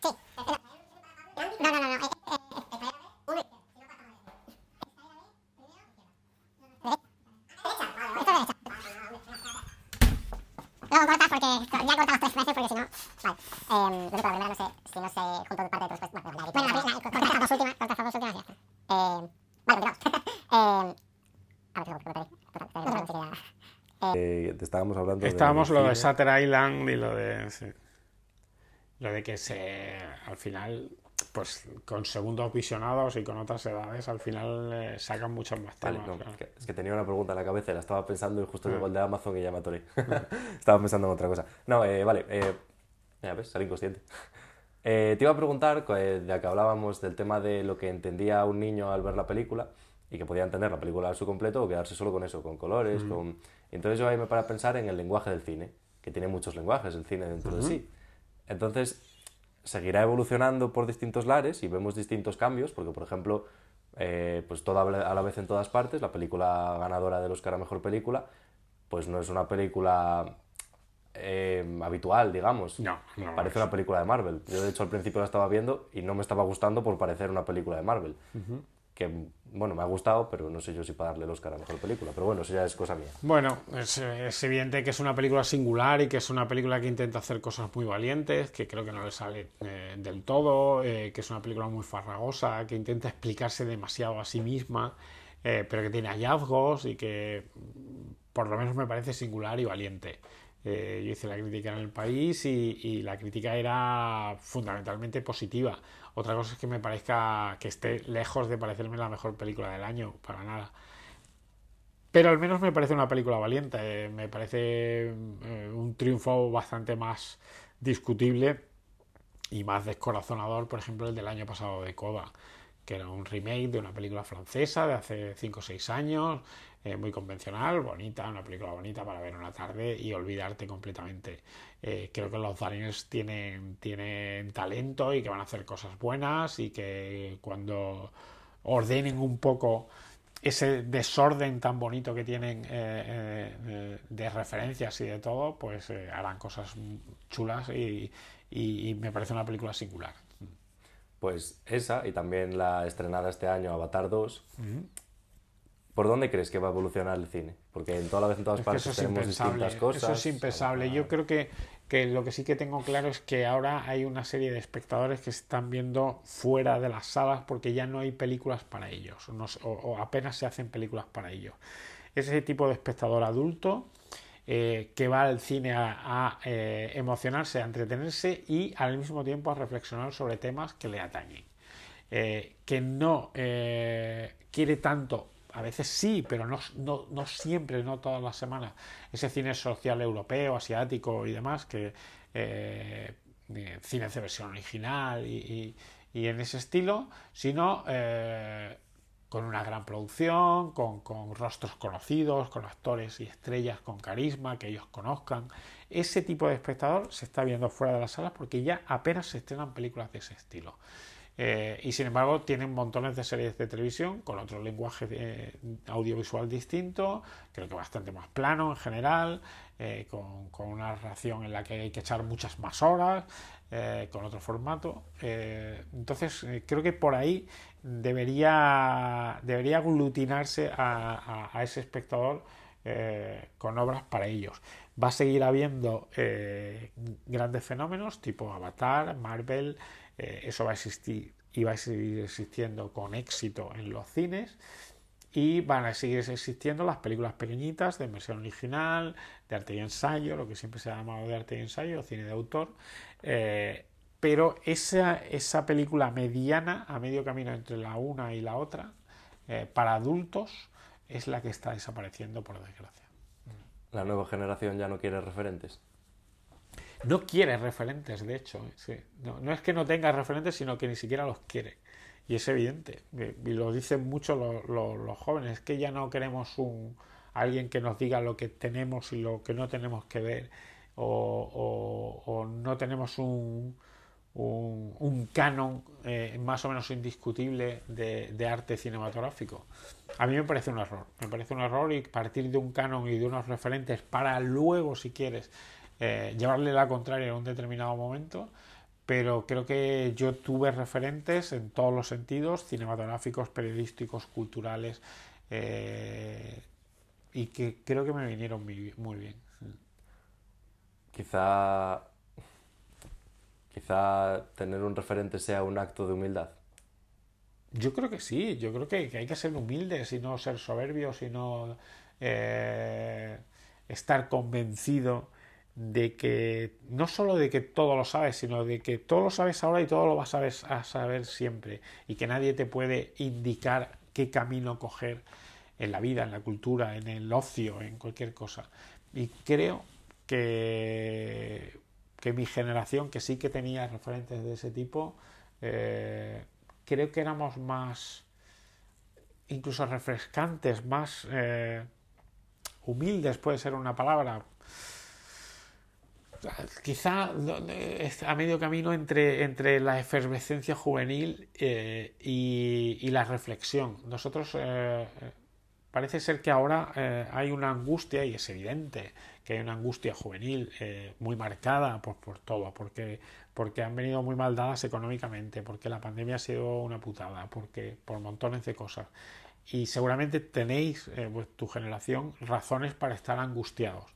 sí. No, no, no, no. No, corta porque ya he cortado tres veces porque si no. Vale. Eh, lo único, la primera no sé si no sé junto parte de tu respuesta. Bueno, la, bueno, la, la, corta estas dos últimas, corta estas dos últimas y ya está. Eh, vale, continuamos. eh, eh, te estábamos hablando Estábamos lo de Sutter Island y lo de. Lo de que se. Al final, pues con segundos visionados y con otras edades, al final eh, sacan muchos más temas. es, que, tenía una pregunta en la cabeza la estaba pensando y justo llegó el de Amazon y ya me atoré. estaba pensando en otra cosa. No, eh, vale. Eh, mira, ves, salí inconsciente. te iba a preguntar, ya que hablábamos del tema de lo que entendía un niño al ver la película y que podía entender la película a su completo o quedarse solo con eso, con colores, con... Entonces yo ahí me para pensar en el lenguaje del cine, que tiene muchos lenguajes el cine dentro de sí. Entonces seguirá evolucionando por distintos lares y vemos distintos cambios, porque por ejemplo, eh, pues toda a la vez en todas partes, la película ganadora del Oscar a Mejor Película, pues no es una película eh, habitual, digamos. No, Parece una película de Marvel. Yo, de hecho, al principio la estaba viendo y no me estaba gustando por parecer una película de Marvel que, bueno, me ha gustado, pero no sé yo si para darle el Oscar a Mejor Película. Pero bueno, eso ya es cosa mía. Bueno, es, evidente que es una película singular y que es una película que intenta hacer cosas muy valientes, que creo que no le sale eh, del todo, eh, que es una película muy farragosa, que intenta explicarse demasiado a sí misma, eh, pero que tiene hallazgos y que por lo menos me parece singular y valiente. yo hice la crítica en el país y, y la crítica era fundamentalmente positiva otra cosa es que me parezca que esté lejos de parecerme la mejor película del año, para nada. Pero al menos me parece una película valiente, eh, me parece eh, un triunfo bastante más discutible y más descorazonador, por ejemplo, el del año pasado de Coda, que era un remake de una película francesa de hace 5 o 6 años, eh, muy convencional, bonita, una película bonita para ver una tarde y olvidarte completamente. Eh, creo que los Daniels tienen, tienen talento y que van a hacer cosas buenas y que cuando ordenen un poco ese desorden tan bonito que tienen eh, de referencias y de todo, pues harán cosas chulas y, me parece una película singular. Pues esa y también la estrenada este año Avatar 2 ¿Por dónde crees que va a evolucionar el cine? Porque en toda la vez en todas partes tenemos distintas cosas. Eso es impensable. Yo creo que, que, lo que sí que tengo claro es que ahora hay una serie de espectadores que se están viendo fuera de las salas porque ya no hay películas para ellos o, apenas se hacen películas para ellos. Es ese tipo de espectador adulto eh, que va al cine a, eh, emocionarse, a entretenerse y al mismo tiempo a reflexionar sobre temas que le atañen. Eh, que no quiere tanto a veces sí, pero no, siempre, no todas las semanas. Ese cine social europeo, asiático y demás, que eh, cine de versión original y, en ese estilo, sino eh, con una gran producción, con, rostros conocidos, con actores y estrellas con carisma que ellos conozcan. Ese tipo de espectador se está viendo fuera de las salas porque ya apenas se estrenan películas de ese estilo. Eh, y sin embargo tienen montones de series de televisión con otro lenguaje de, audiovisual distinto, creo que bastante más plano en general, eh, con, una narración en la que hay que echar muchas más horas, eh, con otro formato. entonces creo que por ahí debería, debería aglutinarse a ese espectador con obras para ellos. Va a seguir habiendo grandes fenómenos tipo Avatar, Marvel, eh, eso va a existir y va a seguir existiendo con éxito en los cines y van a seguir existiendo las películas pequeñitas de versión original, de arte y ensayo, lo que siempre se ha llamado de arte y ensayo, cine de autor, eh, pero esa, esa película mediana, a medio camino entre la una y la otra, eh, para adultos, es la que está desapareciendo por desgracia. La nueva generación ya no quiere referentes. No quiere referentes, de hecho. ¿eh? No, es que no tenga referentes, sino que ni siquiera los quiere. Y es evidente. Y lo dicen mucho los, jóvenes. Es que ya no queremos un alguien que nos diga lo que tenemos y lo que no tenemos que ver. O, no tenemos un, un, canon eh, más o menos indiscutible de, arte cinematográfico. A mí me parece un error. Me parece un error y partir de un canon y de unos referentes para luego, si quieres, eh, llevarle la contraria en un determinado momento, pero creo que yo tuve referentes en todos los sentidos, cinematográficos, periodísticos, culturales, eh, y que creo que me vinieron muy, bien. Quizá, quizá tener un referente sea un acto de humildad. Yo creo que sí, yo creo que, hay que ser humildes y no ser soberbios y no eh, estar convencido de que no solo de que todo lo sabes, sino de que todo lo sabes ahora y todo lo vas a saber, siempre y que nadie te puede indicar qué camino coger en la vida, en la cultura, en el ocio, en cualquier cosa. Y creo que, que mi generación, que sí que tenía referentes de ese tipo, eh, creo que éramos más, incluso refrescantes, más eh, humildes, puede ser una palabra, quizá a medio camino entre, entre la efervescencia juvenil eh, y, la reflexión. Nosotros parece ser que ahora eh, hay una angustia, y es evidente que hay una angustia juvenil muy marcada por, por todo, porque, porque han venido muy mal dadas económicamente, porque la pandemia ha sido una putada, porque por montones de cosas. Y seguramente tenéis, pues, tu generación, razones para estar angustiados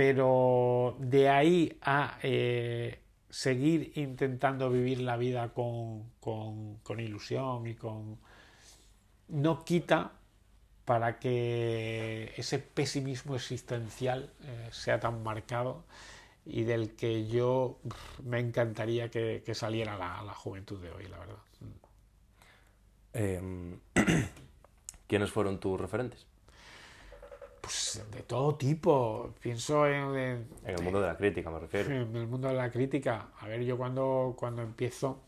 pero de ahí a eh, seguir intentando vivir la vida con, ilusión y con... no quita para que ese pesimismo existencial eh, sea tan marcado y del que yo me encantaría que, saliera la, la, juventud de hoy, la verdad. Em, ¿Quiénes fueron tus referentes? Pues de todo tipo. Pienso en, en, el mundo de la crítica, me refiero. En el mundo de la crítica. A ver, yo cuando, cuando empiezo,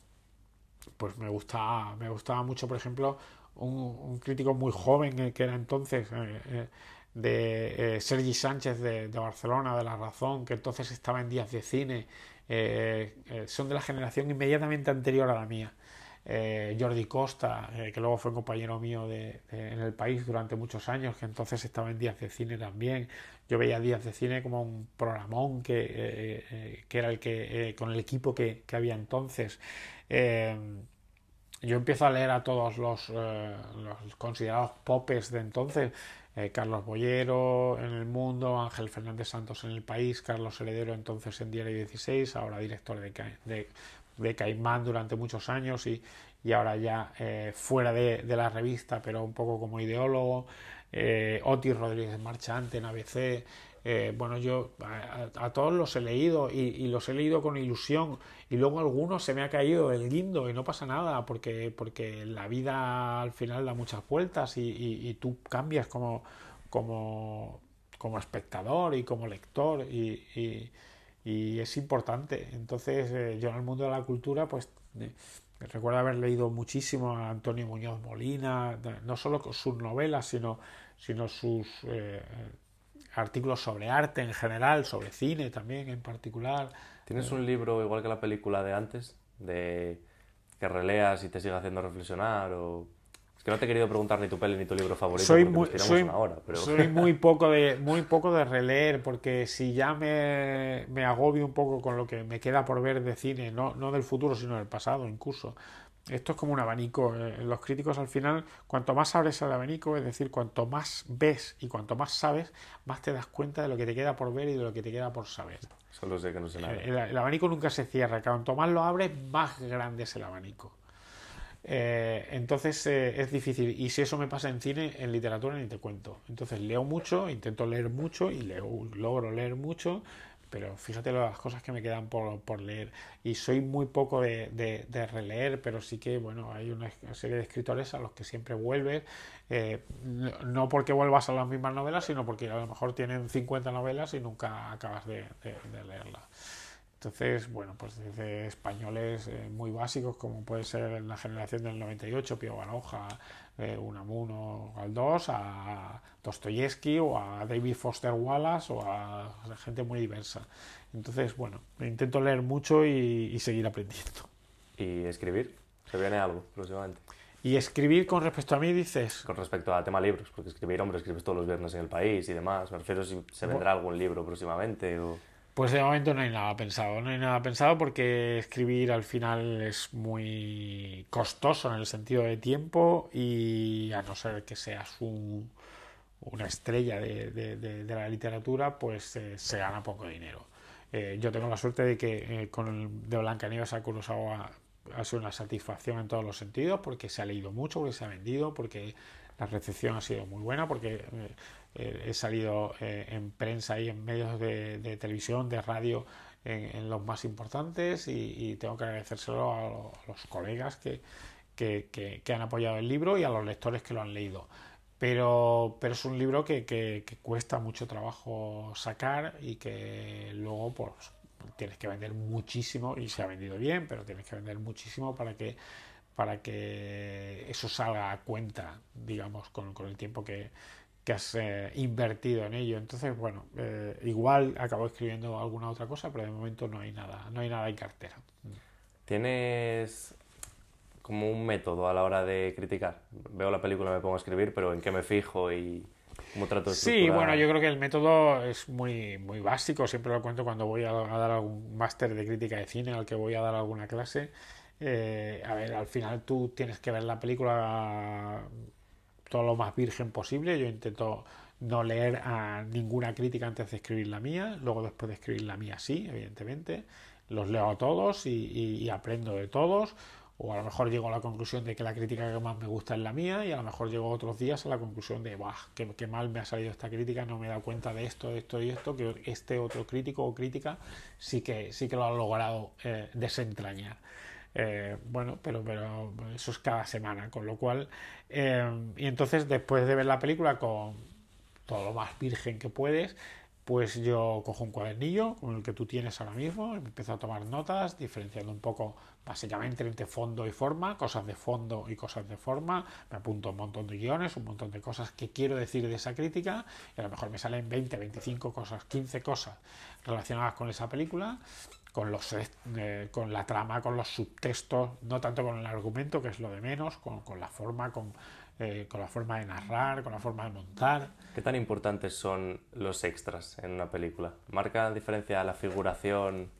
pues me gustaba, me gustaba mucho, por ejemplo, un, crítico muy joven eh, que era entonces eh, eh, de Sergi Sánchez de, Barcelona, de La Razón, que entonces estaba en días de cine. son de la generación inmediatamente anterior a la mía. Jordi Costa, que luego fue compañero mío de, en el país durante muchos años, que entonces estaba en Días de Cine también. Yo veía Días de Cine como un programón que, que era el que con el equipo que, que había entonces. Yo empiezo a leer a todos los, los considerados popes de entonces. Carlos Boyero en El Mundo, Ángel Fernández Santos en El País, Carlos Heredero entonces en Diario 16, ahora director de, de de Caimán durante muchos años y, ahora ya eh, fuera de, la revista, pero un poco como ideólogo. Eh, Otis Rodríguez Marchante en ABC. Eh, bueno, yo a, todos los he leído y, los he leído con ilusión y luego algunos se me ha caído el guindo y no pasa nada porque, porque la vida al final da muchas vueltas y, tú cambias como, como, como espectador y como lector y, es importante. Entonces, eh, yo en el mundo de la cultura, pues eh, recuerdo haber leído muchísimo a Antonio Muñoz Molina, no solo sus novelas, sino, sino sus artículos sobre arte en general, sobre cine también en particular. ¿Tienes un libro igual que la película de antes, de que releas y te siga haciendo reflexionar o es que no te he querido preguntar ni tu peli ni tu libro favorito soy muy, soy, una hora, pero... soy muy poco de muy poco de releer porque si ya me, me, agobio un poco con lo que me queda por ver de cine, no, no del futuro sino del pasado incluso. Esto es como un abanico. Eh, los críticos al final, cuanto más abres el abanico, es decir, cuanto más ves y cuanto más sabes, más te das cuenta de lo que te queda por ver y de lo que te queda por saber. Solo sé que no sé nada. El, el abanico nunca se cierra. Cuanto más lo abres, más grande es el abanico. Eh, entonces eh, es difícil. Y si eso me pasa en cine, en literatura ni te cuento. Entonces leo mucho, intento leer mucho y leo, logro leer mucho, pero fíjate las cosas que me quedan por, por leer. Y soy muy poco de, de, releer, pero sí que, bueno, hay una serie de escritores a los que siempre vuelves, eh, no porque vuelvas a las mismas novelas, sino porque a lo mejor tienen 50 novelas y nunca acabas de, de leerlas. Entonces, bueno, pues desde españoles eh, muy básicos, como puede ser la generación del 98, Pío Baroja, eh, Unamuno Galdós, a Dostoyevsky o a David Foster Wallace o a, gente muy diversa. Entonces, bueno, intento leer mucho y, seguir aprendiendo. ¿Y escribir? ¿Se viene algo próximamente? ¿Y escribir con respecto a mí, dices? Con respecto al tema libros, porque escribir, hombre, escribes todos los viernes en el país y demás. Me refiero si se vendrá algún libro próximamente o... Pues de momento no hay nada pensado, no hay nada pensado porque escribir al final es muy costoso en el sentido de tiempo y a no ser que seas un, una estrella de, de, la literatura, pues eh, se gana poco dinero. Eh, yo tengo la suerte de que eh, con el de Blancanieves ha Kurosawa ha sido una satisfacción en todos los sentidos porque se ha leído mucho, porque se ha vendido, porque la recepción ha sido muy buena, porque eh, he salido eh, en prensa y en medios de, televisión, de radio, en, los más importantes y, tengo que agradecérselo a, los colegas que, que, han apoyado el libro y a los lectores que lo han leído. Pero, pero es un libro que, cuesta mucho trabajo sacar y que luego pues, tienes que vender muchísimo y se ha vendido bien, pero tienes que vender muchísimo para que para que eso salga a cuenta, digamos, con el tiempo que, que has eh, invertido en ello. Entonces, bueno, eh, igual acabo escribiendo alguna otra cosa, pero de momento no hay nada, no hay nada en cartera. ¿Tienes como un método a la hora de criticar? Veo la película, me pongo a escribir, pero ¿en qué me fijo y cómo trato de Sí, bueno, yo creo que el método es muy, muy básico, siempre lo cuento cuando voy a, dar algún máster de crítica de cine al que voy a dar alguna clase. Eh, a ver, al final tú tienes que ver la película todo lo más virgen posible. Yo intento no leer a ninguna crítica antes de escribir la mía, luego después de escribir la mía sí, evidentemente. Los leo a todos y, aprendo de todos. O a lo mejor llego a la conclusión de que la crítica que más me gusta es la mía y a lo mejor llego otros días a la conclusión de, ¡buah! Qué, mal me ha salido esta crítica, no me he dado cuenta de esto, de esto y esto, que este otro crítico o crítica sí que, sí que lo ha logrado eh, desentrañar. Eh, bueno, pero, pero eso es cada semana, con lo cual, eh, y entonces después de ver la película con todo lo más virgen que puedes, pues yo cojo un cuadernillo con el que tú tienes ahora mismo, empiezo a tomar notas, diferenciando un poco básicamente entre fondo y forma, cosas de fondo y cosas de forma, me apunto un montón de guiones, un montón de cosas que quiero decir de esa crítica, y a lo mejor me salen 20, 25 cosas, 15 cosas relacionadas con esa película, con, los, eh, con la trama, con los subtextos, no tanto con el argumento, que es lo de menos, con, con la forma, con, eh, con la forma de narrar, con la forma de montar. ¿Qué tan importantes son los extras en una película? ¿Marca diferencia la figuración?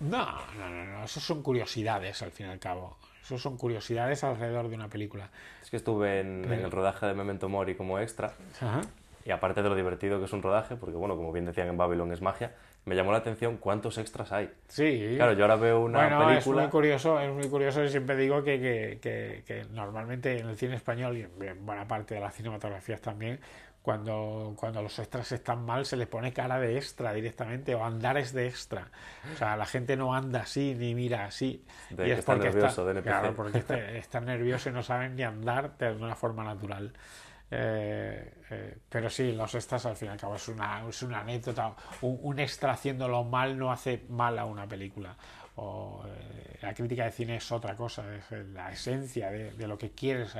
No, no, no, no, eso son curiosidades al fin y al cabo. Eso son curiosidades alrededor de una película. Es que estuve en, el rodaje de Memento Mori como extra. Y aparte de lo divertido que es un rodaje, porque bueno, como bien decían en Babylon es magia, me llamó la atención cuántos extras hay. Sí. Claro, yo ahora veo una bueno, película... Es muy curioso, es muy curioso y siempre digo que, que, que, normalmente en el cine español y en buena parte de las cinematografías también, cuando, cuando los extras están mal se les pone cara de extra directamente o andares de extra. O sea, la gente no anda así ni mira así. De y es porque está, claro, porque está, nervioso y no saben ni andar de una forma natural. Eh, eh, pero sí, los extras al fin y al cabo es una, es una anécdota. Un, un extra haciéndolo mal no hace mal a una película. O, eh, la crítica de cine es otra cosa, es la esencia de, de lo que quieres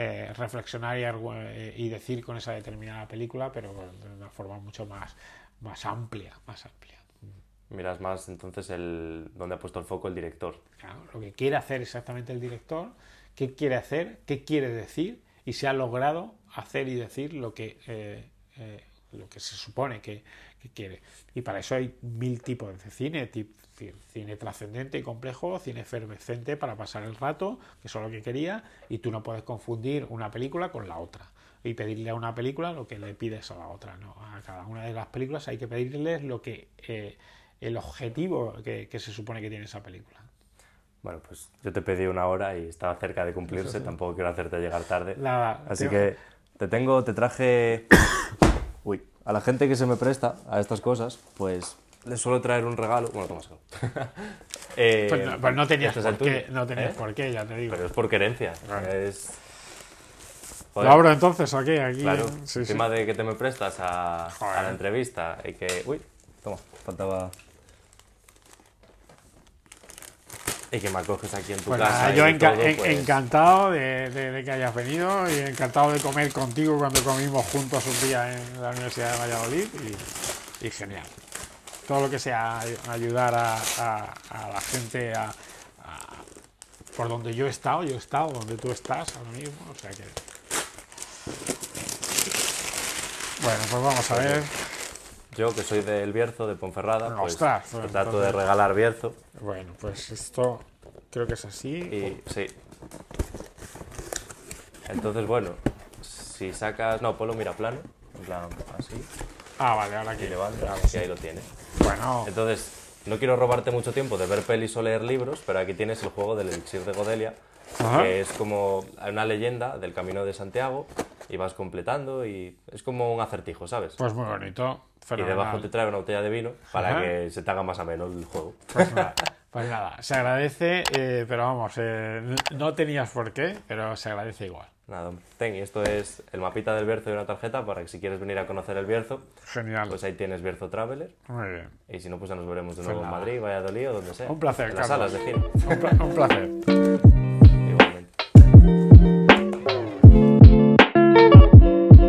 eh, reflexionar y, eh, y decir con esa determinada película, pero de una forma mucho más, más amplia, más amplia. Miras más entonces el donde ha puesto el foco el director. Claro, lo que quiere hacer exactamente el director, qué quiere hacer, qué quiere decir y si ha logrado hacer y decir lo que, eh, eh, lo que se supone que, que quiere. Y para eso hay mil tipos de cine, tip- ci- cine trascendente y complejo, cine efervescente para pasar el rato, que eso es lo que quería, y tú no puedes confundir una película con la otra. Y pedirle a una película lo que le pides a la otra. ¿no? A cada una de las películas hay que pedirles lo que eh, el objetivo que- que se supone que tiene esa película. Bueno, pues yo te pedí una hora y estaba cerca de cumplirse, tampoco quiero hacerte llegar tarde. Nada, Así que te tengo, te traje... Uy, a la gente que se me presta a estas cosas, pues les suelo traer un regalo. Bueno, toma. Eh, Pues no, pues no tenías este por qué, tuyo, no tenías ¿eh? por qué, ya te digo. Pero es por querencia. Claro. Es... Lo abro entonces aquí, aquí. Claro, sí, sí. encima de que te me prestas a, a la entrevista y que... Uy, toma, faltaba... Y que me acoges aquí en tu casa. yo enca- todo, pues, encantado de, de- de que hayas venido y encantado de comer contigo cuando comimos juntos un día en la Universidad de Valladolid y, y genial. Todo lo que sea ayudar a, a- a la gente a, a- por donde yo he estado, yo he estado donde tú estás ahora mismo, o sea que... Bueno, pues vamos a ver. Yo, que soy del Bierzo, de Ponferrada, pues Ostras, te bueno, trato entonces- de regalar Bierzo. Bueno, pues esto creo que es así. Y sí. Entonces, bueno, si sacas. No, ponlo mira plano. En plan, así. Ah, vale, ahora Y que levanta. Y ahí lo tienes. Bueno, Entonces, no quiero robarte mucho tiempo de ver pelis o leer libros, pero aquí tienes el juego del Elixir de Godelia, Ajá. que es como una leyenda del Camino de Santiago, y vas completando, y es como un acertijo, ¿sabes? pues muy bonito. y debajo fenomenal. te trae una botella de vino para Ajá. que se te haga más ameno el juego. Pues nada, pues nada, se agradece, eh, pero vamos, eh, no tenías por qué, pero se agradece igual. Nada, hombre. ten, y esto es el mapita del Bierzo y una tarjeta para que si quieres venir a conocer el Bierzo, Genial. pues ahí tienes Bierzo Traveler. Muy bien. Y si no, pues ya nos veremos de nuevo en nada. Madrid, Valladolid o donde sea. Un placer, En las Carlos. salas de cine. Un placer.